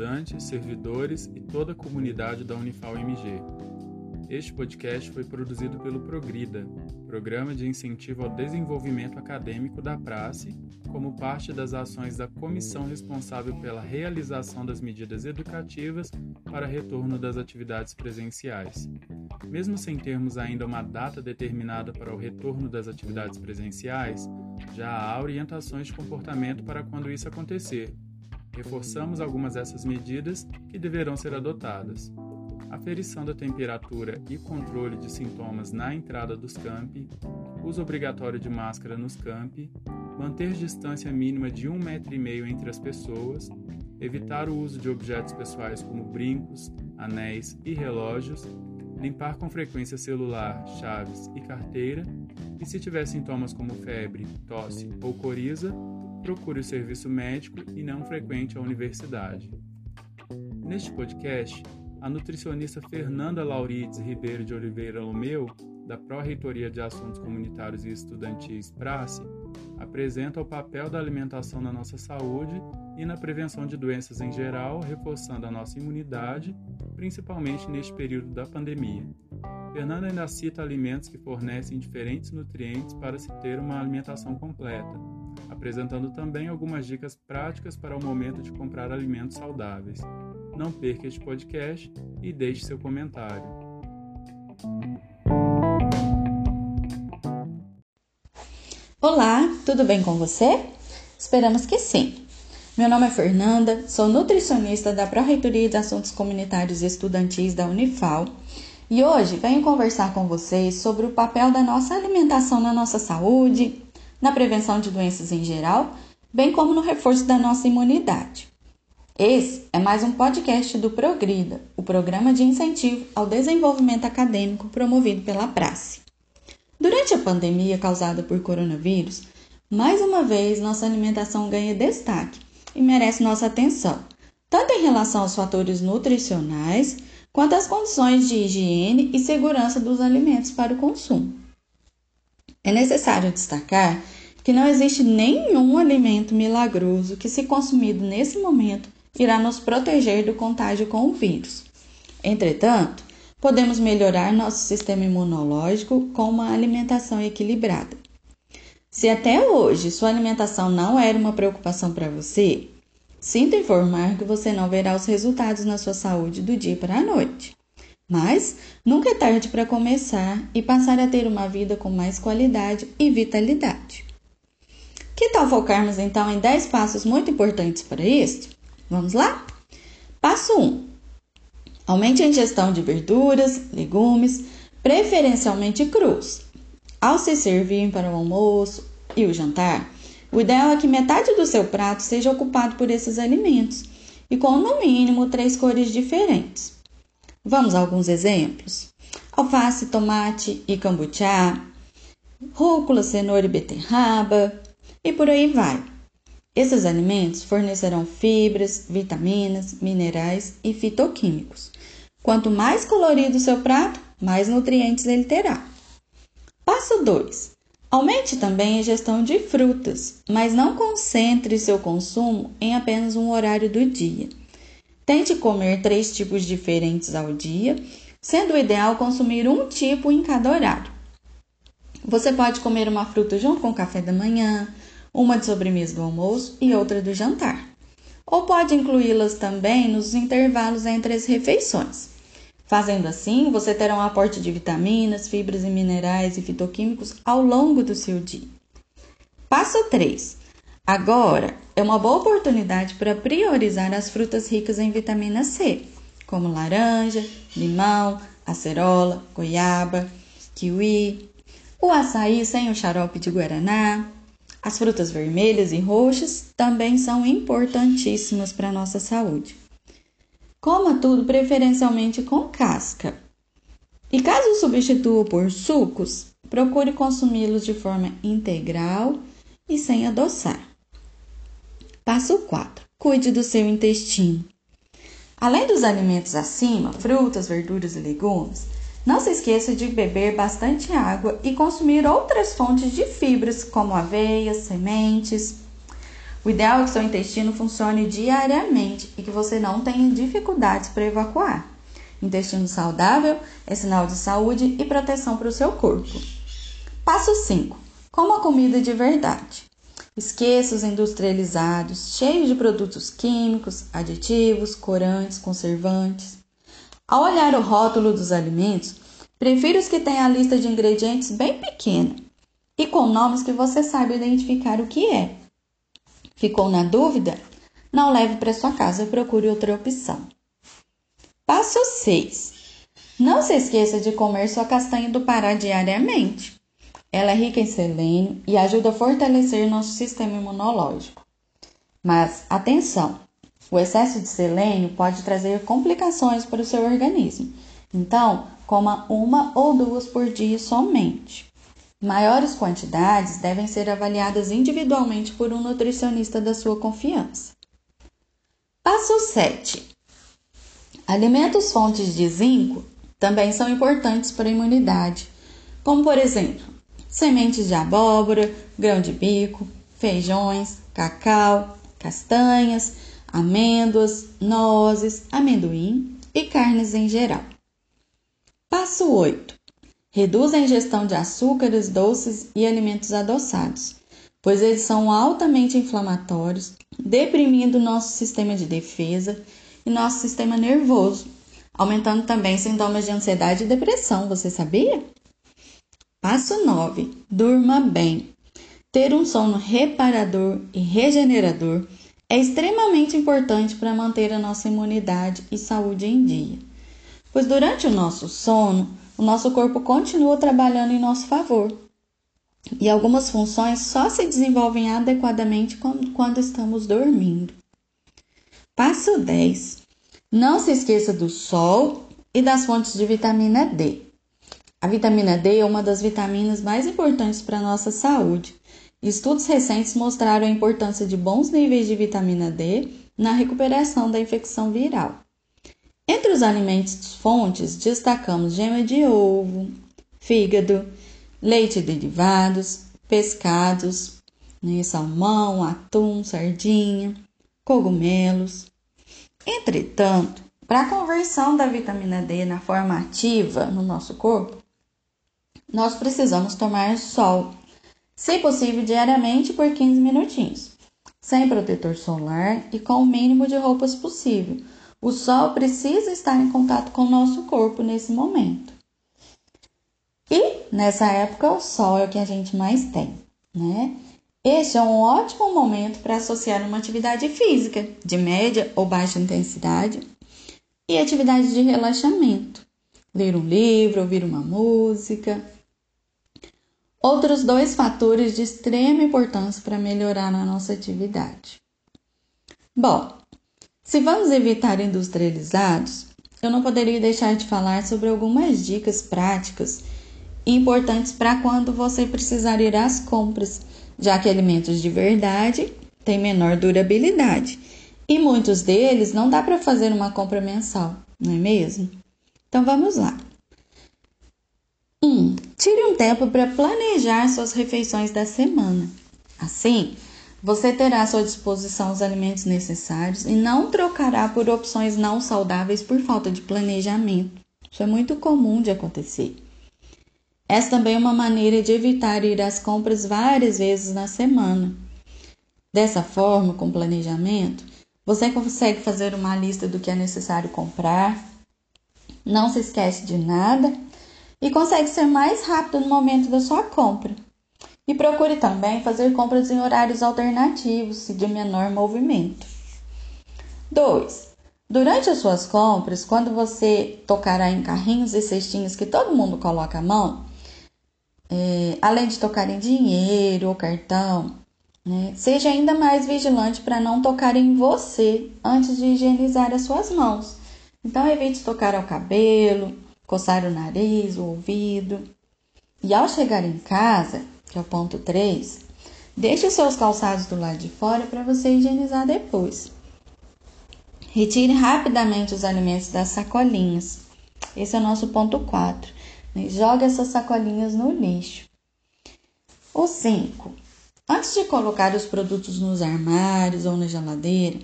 estudantes, servidores e toda a comunidade da Unifal MG. Este podcast foi produzido pelo Progrida, Programa de Incentivo ao Desenvolvimento Acadêmico da Prace, como parte das ações da comissão responsável pela realização das medidas educativas para retorno das atividades presenciais. Mesmo sem termos ainda uma data determinada para o retorno das atividades presenciais, já há orientações de comportamento para quando isso acontecer. Reforçamos algumas dessas medidas que deverão ser adotadas. Aferição da temperatura e controle de sintomas na entrada dos campi, uso obrigatório de máscara nos campi, manter distância mínima de um metro e meio entre as pessoas, evitar o uso de objetos pessoais como brincos, anéis e relógios, limpar com frequência celular, chaves e carteira, e se tiver sintomas como febre, tosse ou coriza, procure o serviço médico e não frequente a universidade. Neste podcast, a nutricionista Fernanda Laurides Ribeiro de Oliveira Lomeu, da Pró-Reitoria de Assuntos Comunitários e Estudantis Prace, apresenta o papel da alimentação na nossa saúde e na prevenção de doenças em geral, reforçando a nossa imunidade, principalmente neste período da pandemia. Fernanda ainda cita alimentos que fornecem diferentes nutrientes para se ter uma alimentação completa, apresentando também algumas dicas práticas para o momento de comprar alimentos saudáveis. Não perca este podcast e deixe seu comentário. Olá, tudo bem com você? Esperamos que sim. Meu nome é Fernanda, sou nutricionista da Pró-Reitoria de Assuntos Comunitários e Estudantis da Unifal e hoje venho conversar com vocês sobre o papel da nossa alimentação na nossa saúde, na prevenção de doenças em geral, bem como no reforço da nossa imunidade. Esse é mais um podcast do Progrida, o programa de incentivo ao desenvolvimento acadêmico promovido pela Prace. Durante a pandemia causada por coronavírus, mais uma vez nossa alimentação ganha destaque e merece nossa atenção, tanto em relação aos fatores nutricionais quanto às condições de higiene e segurança dos alimentos para o consumo. É necessário destacar que não existe nenhum alimento milagroso que, se consumido nesse momento, irá nos proteger do contágio com o vírus. Entretanto, podemos melhorar nosso sistema imunológico com uma alimentação equilibrada. Se até hoje sua alimentação não era uma preocupação para você, sinto informar que você não verá os resultados na sua saúde do dia para a noite. Mas nunca é tarde para começar e passar a ter uma vida com mais qualidade e vitalidade. Que tal focarmos então em 10 passos muito importantes para isso? Vamos lá? Passo 1. Aumente a ingestão de verduras, legumes, preferencialmente crus. Ao se servir para o almoço e o jantar, o ideal é que metade do seu prato seja ocupado por esses alimentos e com no mínimo três cores diferentes. Vamos a alguns exemplos: alface, tomate e cambuchá, rúcula, cenoura e beterraba, e por aí vai. Esses alimentos fornecerão fibras, vitaminas, minerais e fitoquímicos. Quanto mais colorido o seu prato, mais nutrientes ele terá. Passo 2. Aumente também a ingestão de frutas, mas não concentre seu consumo em apenas um horário do dia. Tente comer três tipos diferentes ao dia, sendo o ideal consumir um tipo em cada horário. Você pode comer uma fruta junto com o café da manhã, uma de sobremesa do almoço e outra do jantar. Ou pode incluí-las também nos intervalos entre as refeições. Fazendo assim, você terá um aporte de vitaminas, fibras e minerais e fitoquímicos ao longo do seu dia. Passo 3. Agora é uma boa oportunidade para priorizar as frutas ricas em vitamina C, como laranja, limão, acerola, goiaba, kiwi, o açaí sem o xarope de guaraná, as frutas vermelhas e roxas também são importantíssimas para a nossa saúde. Coma tudo preferencialmente com casca. E caso substitua por sucos, procure consumi-los de forma integral e sem adoçar. Passo 4. Cuide do seu intestino. Além dos alimentos acima, frutas, verduras e legumes, não se esqueça de beber bastante água e consumir outras fontes de fibras, como aveia, sementes. O ideal é que seu intestino funcione diariamente e que você não tenha dificuldades para evacuar. Intestino saudável é sinal de saúde e proteção para o seu corpo. Passo 5. Coma comida de verdade. Esqueça os industrializados, cheios de produtos químicos, aditivos, corantes, conservantes. Ao olhar o rótulo dos alimentos, prefira os que têm a lista de ingredientes bem pequena e com nomes que você saiba identificar o que é. Ficou na dúvida? Não leve para sua casa procure outra opção. Passo 6. Não se esqueça de comer sua castanha do Pará diariamente. Ela é rica em selênio e ajuda a fortalecer nosso sistema imunológico. Mas atenção, o excesso de selênio pode trazer complicações para o seu organismo. Então, coma uma ou duas por dia somente. Maiores quantidades devem ser avaliadas individualmente por um nutricionista da sua confiança. Passo 7. Alimentos fontes de zinco também são importantes para a imunidade, como por exemplo, sementes de abóbora, grão de bico, feijões, cacau, castanhas, amêndoas, nozes, amendoim e carnes em geral. Passo 8. Reduz a ingestão de açúcares, doces e alimentos adoçados, pois eles são altamente inflamatórios, deprimindo nosso sistema de defesa e nosso sistema nervoso, aumentando também sintomas de ansiedade e depressão. Você sabia? Passo 9. Durma bem. Ter um sono reparador e regenerador é extremamente importante para manter a nossa imunidade e saúde em dia. Pois durante o nosso sono, o nosso corpo continua trabalhando em nosso favor. E algumas funções só se desenvolvem adequadamente quando estamos dormindo. Passo 10. Não se esqueça do sol e das fontes de vitamina D. A vitamina D é uma das vitaminas mais importantes para a nossa saúde. Estudos recentes mostraram a importância de bons níveis de vitamina D na recuperação da infecção viral. Entre os alimentos fontes, destacamos gema de ovo, fígado, leite derivados, pescados, né, salmão, atum, sardinha, cogumelos. Entretanto, para a conversão da vitamina D na forma ativa no nosso corpo, nós precisamos tomar sol, se possível diariamente por 15 minutinhos, sem protetor solar e com o mínimo de roupas possível. O sol precisa estar em contato com o nosso corpo nesse momento. E nessa época o sol é o que a gente mais tem, né? Este é um ótimo momento para associar uma atividade física de média ou baixa intensidade e atividade de relaxamento. Ler um livro, ouvir uma música, Outros dois fatores de extrema importância para melhorar a nossa atividade. Bom, se vamos evitar industrializados, eu não poderia deixar de falar sobre algumas dicas práticas importantes para quando você precisar ir às compras, já que alimentos de verdade têm menor durabilidade e muitos deles não dá para fazer uma compra mensal, não é mesmo? Então vamos lá. 1. Um, tire um tempo para planejar suas refeições da semana. Assim, você terá à sua disposição os alimentos necessários e não trocará por opções não saudáveis por falta de planejamento. Isso é muito comum de acontecer. Essa também é uma maneira de evitar ir às compras várias vezes na semana. Dessa forma, com planejamento, você consegue fazer uma lista do que é necessário comprar, não se esquece de nada e consegue ser mais rápido no momento da sua compra. E procure também fazer compras em horários alternativos e de menor movimento. 2. Durante as suas compras, quando você tocará em carrinhos e cestinhos que todo mundo coloca a mão, é, além de tocar em dinheiro ou cartão, né, seja ainda mais vigilante para não tocar em você antes de higienizar as suas mãos. Então, evite tocar ao cabelo, coçar o nariz, o ouvido. E ao chegar em casa, que é o ponto 3, deixe os seus calçados do lado de fora para você higienizar depois. Retire rapidamente os alimentos das sacolinhas. Esse é o nosso ponto 4. Jogue essas sacolinhas no lixo. O 5. Antes de colocar os produtos nos armários ou na geladeira,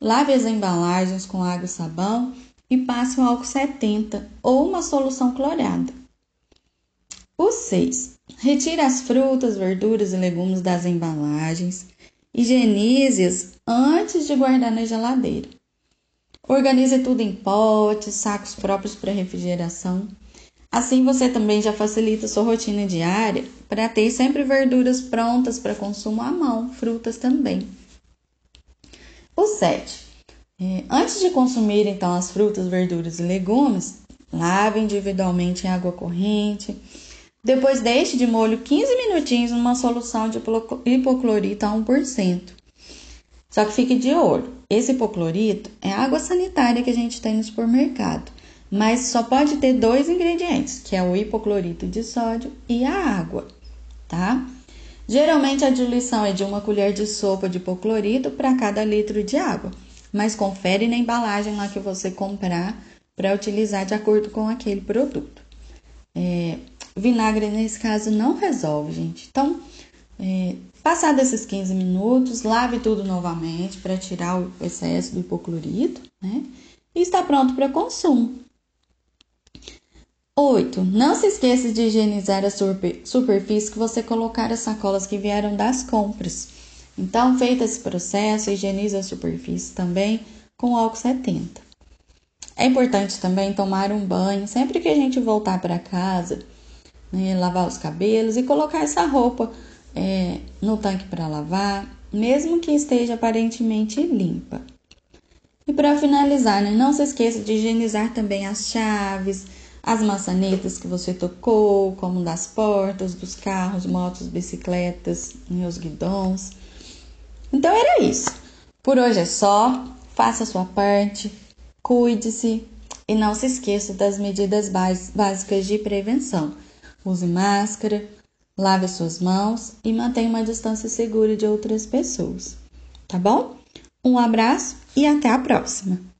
lave as embalagens com água e sabão e passe o álcool 70 ou uma solução clorada. O 6. Retire as frutas, verduras e legumes das embalagens. Higienize-as antes de guardar na geladeira. Organize tudo em potes, sacos próprios para refrigeração. Assim você também já facilita sua rotina diária para ter sempre verduras prontas para consumo à mão, frutas também. O 7. É, antes de consumir então as frutas, verduras e legumes, lave individualmente em água corrente. Depois deixe de molho 15 minutinhos numa solução de hipoclorito a 1%. Só que fique de olho. Esse hipoclorito é água sanitária que a gente tem no supermercado mas só pode ter dois ingredientes, que é o hipoclorito de sódio e a água, tá? Geralmente a diluição é de uma colher de sopa de hipoclorito para cada litro de água, mas confere na embalagem lá que você comprar para utilizar de acordo com aquele produto. É, vinagre nesse caso não resolve, gente. Então, é, passado esses 15 minutos, lave tudo novamente para tirar o excesso do hipoclorito, né? E está pronto para consumo. 8. Não se esqueça de higienizar a superfície que você colocar as sacolas que vieram das compras. Então, feito esse processo, higienize a superfície também com álcool 70. É importante também tomar um banho sempre que a gente voltar para casa, né, lavar os cabelos e colocar essa roupa é, no tanque para lavar, mesmo que esteja aparentemente limpa. E para finalizar, né, não se esqueça de higienizar também as chaves, as maçanetas que você tocou, como das portas, dos carros, motos, bicicletas, os guidões. Então era isso. Por hoje é só. Faça a sua parte, cuide-se e não se esqueça das medidas básicas de prevenção. Use máscara, lave suas mãos e mantenha uma distância segura de outras pessoas. Tá bom? Um abraço e até a próxima!